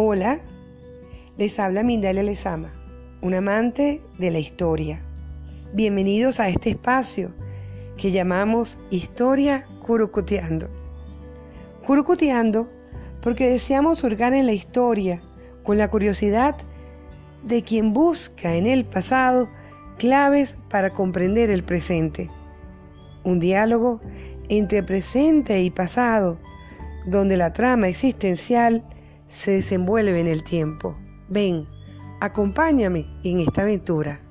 Hola, les habla Mindalia Lezama, un amante de la historia. Bienvenidos a este espacio que llamamos Historia Curucuteando. Curucuteando porque deseamos hurgar en la historia con la curiosidad de quien busca en el pasado claves para comprender el presente. Un diálogo entre presente y pasado, donde la trama existencial se desenvuelve en el tiempo. Ven, acompáñame en esta aventura.